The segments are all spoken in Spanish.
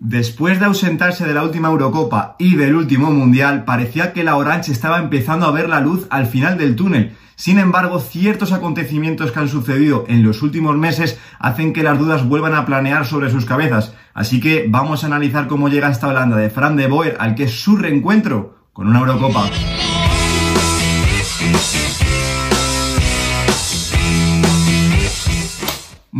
Después de ausentarse de la última Eurocopa y del último Mundial, parecía que la Orange estaba empezando a ver la luz al final del túnel. Sin embargo, ciertos acontecimientos que han sucedido en los últimos meses hacen que las dudas vuelvan a planear sobre sus cabezas. Así que vamos a analizar cómo llega esta Holanda de Fran de Boer al que es su reencuentro con una Eurocopa.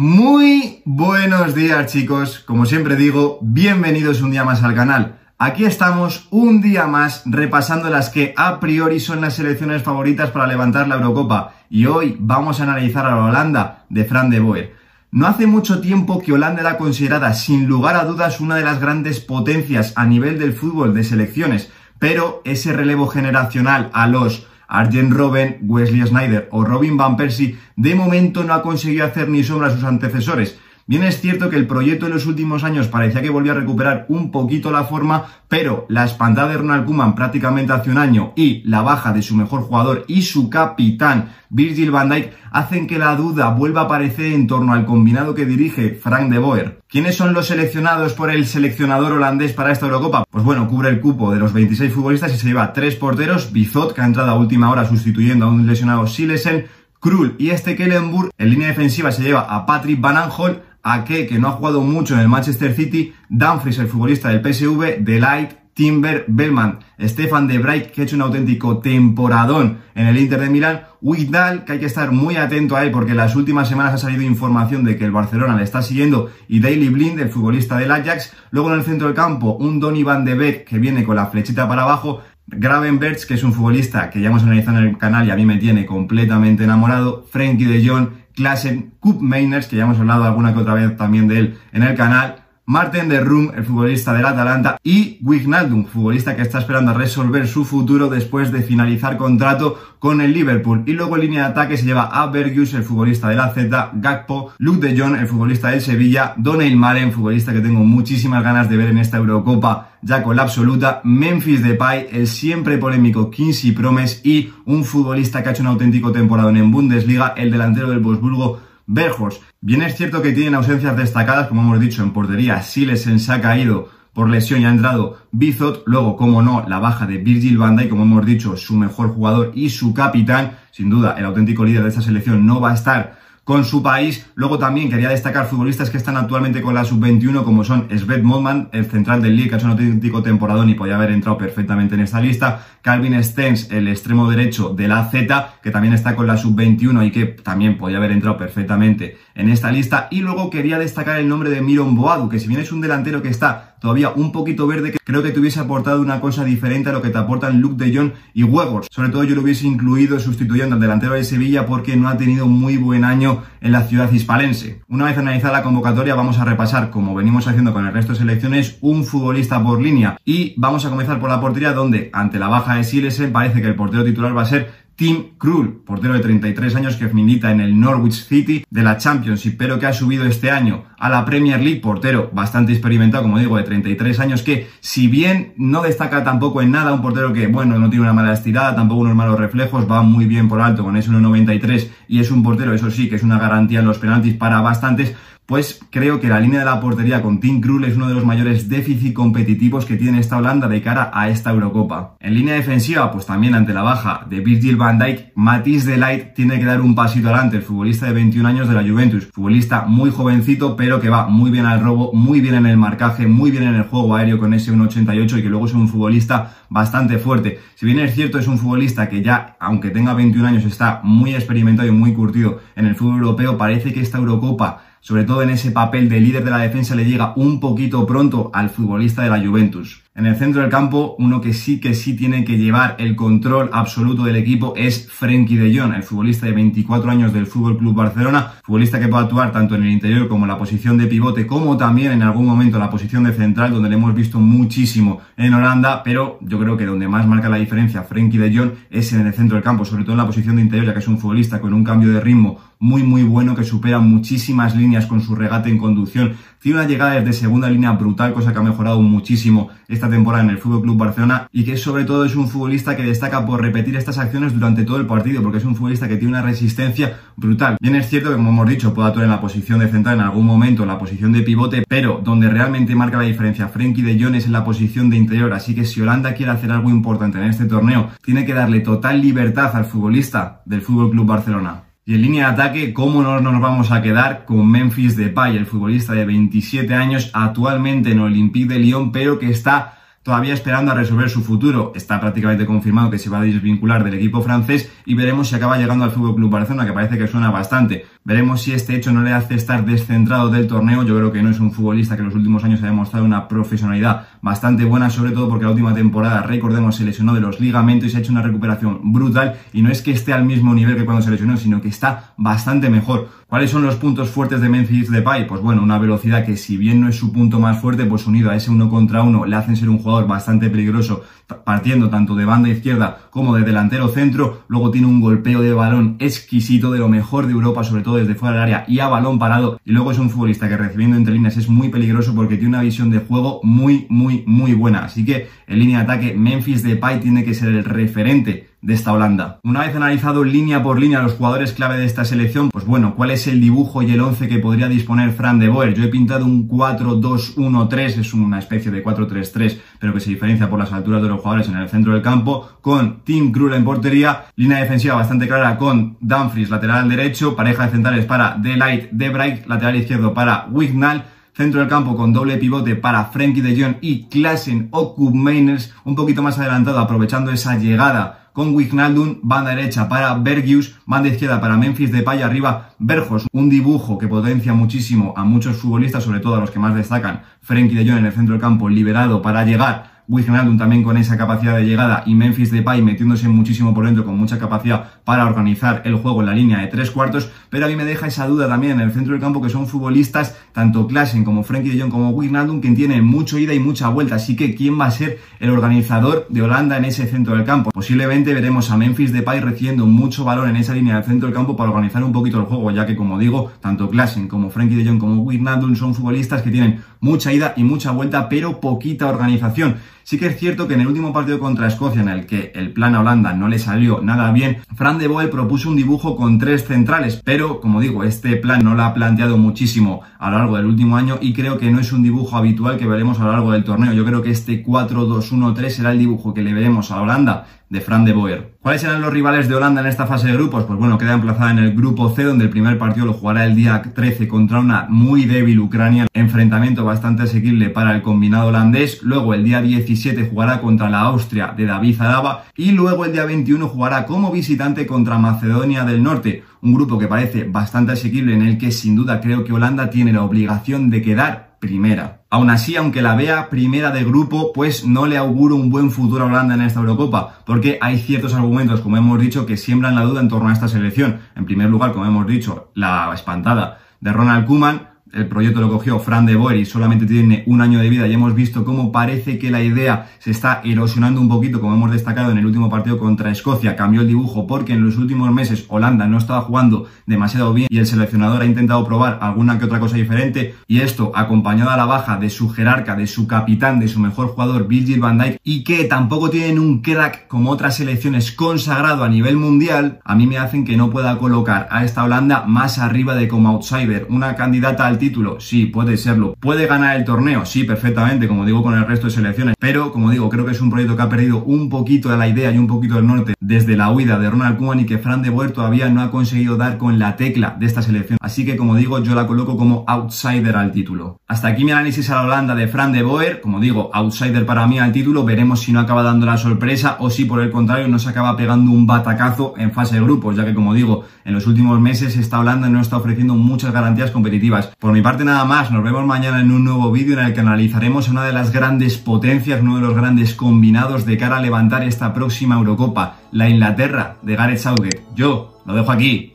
Muy buenos días chicos, como siempre digo, bienvenidos un día más al canal. Aquí estamos un día más repasando las que a priori son las selecciones favoritas para levantar la Eurocopa y hoy vamos a analizar a la Holanda de Fran de Boer. No hace mucho tiempo que Holanda era considerada sin lugar a dudas una de las grandes potencias a nivel del fútbol de selecciones, pero ese relevo generacional a los Arjen Robben, Wesley Snyder o Robin Van Persie de momento no ha conseguido hacer ni sombra a sus antecesores. Bien es cierto que el proyecto en los últimos años parecía que volvía a recuperar un poquito la forma, pero la espantada de Ronald Koeman prácticamente hace un año y la baja de su mejor jugador y su capitán Virgil van Dijk hacen que la duda vuelva a aparecer en torno al combinado que dirige Frank de Boer. ¿Quiénes son los seleccionados por el seleccionador holandés para esta Eurocopa? Pues bueno, cubre el cupo de los 26 futbolistas y se lleva tres porteros, Bizot, que ha entrado a última hora sustituyendo a un lesionado Silesen, Krul y este Kellenburg. En línea defensiva se lleva a Patrick Van Aanholt, Ake, que no ha jugado mucho en el Manchester City, Dumfries, el futbolista del PSV, Delight, Timber, Bellman, Stefan de Vrij, que ha hecho un auténtico temporadón en el Inter de Milán, Wijndal, que hay que estar muy atento a él porque en las últimas semanas ha salido información de que el Barcelona le está siguiendo, y Daily Blind, el futbolista del Ajax, luego en el centro del campo, un Donny van de Beek que viene con la flechita para abajo, Gravenberch, que es un futbolista que ya hemos analizado en el canal y a mí me tiene completamente enamorado, Frenkie de Jong, Klassen, Cup Mainers, que ya hemos hablado alguna que otra vez también de él en el canal, Martin de Room, el futbolista del Atalanta, y Wijnaldum, futbolista que está esperando a resolver su futuro después de finalizar contrato con el Liverpool. Y luego en línea de ataque se lleva a Bergius, el futbolista de la Z, Gakpo, Luke de Jong, el futbolista del Sevilla, Donald Maren, futbolista que tengo muchísimas ganas de ver en esta Eurocopa ya con la absoluta, Memphis Depay, el siempre polémico Kinsey Promes y un futbolista que ha hecho un auténtico temporada en Bundesliga, el delantero del Wolfsburgo, Berghorst. Bien es cierto que tienen ausencias destacadas, como hemos dicho, en portería. Silesen se ha caído por lesión y ha entrado Bizot. Luego, como no, la baja de Virgil van Dijk, como hemos dicho, su mejor jugador y su capitán. Sin duda, el auténtico líder de esta selección no va a estar con su país. Luego también quería destacar futbolistas que están actualmente con la sub-21, como son Svet Modman, el central del Lille, que hecho un auténtico temporadón y podía haber entrado perfectamente en esta lista. Calvin Stens, el extremo derecho de la Z, que también está con la sub-21 y que también podía haber entrado perfectamente en esta lista. Y luego quería destacar el nombre de Miron Boadu, que si bien es un delantero que está todavía un poquito verde, que creo que te hubiese aportado una cosa diferente a lo que te aportan Luke de Jong y Weghorst. Sobre todo yo lo hubiese incluido sustituyendo al delantero de Sevilla porque no ha tenido muy buen año en la ciudad hispalense. Una vez analizada la convocatoria vamos a repasar, como venimos haciendo con el resto de selecciones, un futbolista por línea. Y vamos a comenzar por la portería donde, ante la baja de Silesen, parece que el portero titular va a ser Tim Krul, portero de 33 años que milita en el Norwich City de la Championship, pero que ha subido este año a la Premier League, portero bastante experimentado, como digo, de 33 años, que si bien no destaca tampoco en nada, un portero que, bueno, no tiene una mala estirada, tampoco unos malos reflejos, va muy bien por alto con ese 1.93 y es un portero, eso sí, que es una garantía en los penaltis para bastantes, pues creo que la línea de la portería con Tim Krul es uno de los mayores déficits competitivos que tiene esta Holanda de cara a esta Eurocopa. En línea defensiva, pues también ante la baja de Virgil van Dijk, Matisse Delight tiene que dar un pasito adelante, el futbolista de 21 años de la Juventus, futbolista muy jovencito, pero que va muy bien al robo, muy bien en el marcaje, muy bien en el juego aéreo con ese 1.88 y que luego es un futbolista bastante fuerte. Si bien es cierto, es un futbolista que ya, aunque tenga 21 años, está muy experimentado y muy curtido en el fútbol europeo, parece que esta Eurocopa sobre todo en ese papel de líder de la defensa, le llega un poquito pronto al futbolista de la Juventus. En el centro del campo, uno que sí que sí tiene que llevar el control absoluto del equipo es Frenkie de Jong, el futbolista de 24 años del Fútbol Club Barcelona, futbolista que puede actuar tanto en el interior como en la posición de pivote, como también en algún momento en la posición de central, donde le hemos visto muchísimo en Holanda, pero yo creo que donde más marca la diferencia Frenkie de Jong es en el centro del campo, sobre todo en la posición de interior, ya que es un futbolista con un cambio de ritmo muy muy bueno que supera muchísimas líneas con su regate en conducción tiene una llegada desde segunda línea brutal, cosa que ha mejorado muchísimo esta temporada en el Fútbol Club Barcelona y que sobre todo es un futbolista que destaca por repetir estas acciones durante todo el partido, porque es un futbolista que tiene una resistencia brutal. Bien es cierto que, como hemos dicho, puede actuar en la posición de central en algún momento, en la posición de pivote, pero donde realmente marca la diferencia Frenkie de Jong es en la posición de interior, así que si Holanda quiere hacer algo importante en este torneo, tiene que darle total libertad al futbolista del Fútbol Club Barcelona. Y en línea de ataque, ¿cómo no nos vamos a quedar con Memphis Depay, el futbolista de 27 años, actualmente en Olympique de Lyon, pero que está todavía esperando a resolver su futuro. Está prácticamente confirmado que se va a desvincular del equipo francés y veremos si acaba llegando al Fútbol Club Barcelona, que parece que suena bastante. Veremos si este hecho no le hace estar descentrado del torneo. Yo creo que no es un futbolista que en los últimos años ha demostrado una profesionalidad bastante buena, sobre todo porque la última temporada, recordemos, se lesionó de los ligamentos y se ha hecho una recuperación brutal. Y no es que esté al mismo nivel que cuando se lesionó, sino que está bastante mejor. ¿Cuáles son los puntos fuertes de Memphis Depay? Pues bueno, una velocidad que si bien no es su punto más fuerte, pues unido a ese uno contra uno le hacen ser un jugador bastante peligroso partiendo tanto de banda izquierda como de delantero centro. Luego tiene un golpeo de balón exquisito de lo mejor de Europa, sobre todo desde fuera del área y a balón parado. Y luego es un futbolista que recibiendo entre líneas es muy peligroso porque tiene una visión de juego muy, muy, muy buena. Así que en línea de ataque, Memphis Depay tiene que ser el referente de esta Holanda. Una vez analizado línea por línea los jugadores clave de esta selección, pues bueno, ¿cuál es el dibujo y el 11 que podría disponer Fran de Boer? Yo he pintado un 4-2-1-3, es una especie de 4-3-3, pero que se diferencia por las alturas de los jugadores en el centro del campo, con Tim Krul en portería, línea defensiva bastante clara con Dumfries, lateral derecho, pareja de centrales para Delight Debrecht, lateral izquierdo para Wignall, centro del campo con doble pivote para Frenkie de Jong y Klassen o un poquito más adelantado aprovechando esa llegada con Wijnaldum, banda derecha para Bergius, banda izquierda para Memphis Depay, arriba Berjos, un dibujo que potencia muchísimo a muchos futbolistas, sobre todo a los que más destacan, Frenkie de Jong en el centro del campo, liberado para llegar Wijnaldum también con esa capacidad de llegada y Memphis Depay metiéndose muchísimo por dentro con mucha capacidad para organizar el juego en la línea de tres cuartos, pero a mí me deja esa duda también en el centro del campo que son futbolistas tanto Klassen como Frenkie de Jong como Wijnaldum que tienen mucho ida y mucha vuelta, así que ¿quién va a ser el organizador de Holanda en ese centro del campo? Posiblemente veremos a Memphis Depay recibiendo mucho valor en esa línea del centro del campo para organizar un poquito el juego, ya que como digo, tanto Klassen como Frenkie de Jong como Wijnaldum son futbolistas que tienen mucha ida y mucha vuelta, pero poquita organización. Sí que es cierto que en el último partido contra Escocia, en el que el plan a Holanda no le salió nada bien, Fran de Boer propuso un dibujo con tres centrales, pero como digo, este plan no lo ha planteado muchísimo a lo largo del último año y creo que no es un dibujo habitual que veremos a lo largo del torneo. Yo creo que este 4-2-1-3 será el dibujo que le veremos a Holanda de Fran de Boer. ¿Cuáles serán los rivales de Holanda en esta fase de grupos? Pues bueno, queda emplazada en el grupo C, donde el primer partido lo jugará el día 13 contra una muy débil Ucrania, enfrentamiento bastante asequible para el combinado holandés. Luego el día 17 jugará contra la Austria de David Zadaba y luego el día 21 jugará como visitante contra Macedonia del Norte, un grupo que parece bastante asequible en el que sin duda creo que Holanda tiene la obligación de quedar primera. Aún así, aunque la vea primera de grupo, pues no le auguro un buen futuro a Holanda en esta Eurocopa, porque hay ciertos argumentos, como hemos dicho, que siembran la duda en torno a esta selección. En primer lugar, como hemos dicho, la espantada de Ronald Koeman, el proyecto lo cogió Fran de Boer y solamente tiene un año de vida y hemos visto cómo parece que la idea se está erosionando un poquito, como hemos destacado en el último partido contra Escocia, cambió el dibujo porque en los últimos meses Holanda no estaba jugando demasiado bien y el seleccionador ha intentado probar alguna que otra cosa diferente y esto acompañado a la baja de su jerarca, de su capitán, de su mejor jugador Virgil van Dijk y que tampoco tienen un crack como otras selecciones consagrado a nivel mundial, a mí me hacen que no pueda colocar a esta Holanda más arriba de como outsider, una candidata al título? Sí, puede serlo. ¿Puede ganar el torneo? Sí, perfectamente, como digo con el resto de selecciones. Pero, como digo, creo que es un proyecto que ha perdido un poquito de la idea y un poquito del norte desde la huida de Ronald Koeman y que Fran de Boer todavía no ha conseguido dar con la tecla de esta selección. Así que, como digo, yo la coloco como outsider al título. Hasta aquí mi análisis a la Holanda de Fran de Boer. Como digo, outsider para mí al título. Veremos si no acaba dando la sorpresa o si por el contrario no se acaba pegando un batacazo en fase de grupos, ya que, como digo, en los últimos meses esta Holanda no está ofreciendo muchas garantías competitivas. Por mi parte nada más, nos vemos mañana en un nuevo vídeo en el que analizaremos una de las grandes potencias, uno de los grandes combinados de cara a levantar esta próxima Eurocopa, la Inglaterra de Gareth Southgate. Yo lo dejo aquí.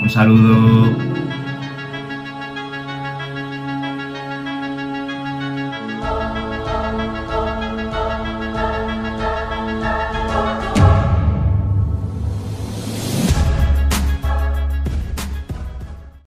Un saludo.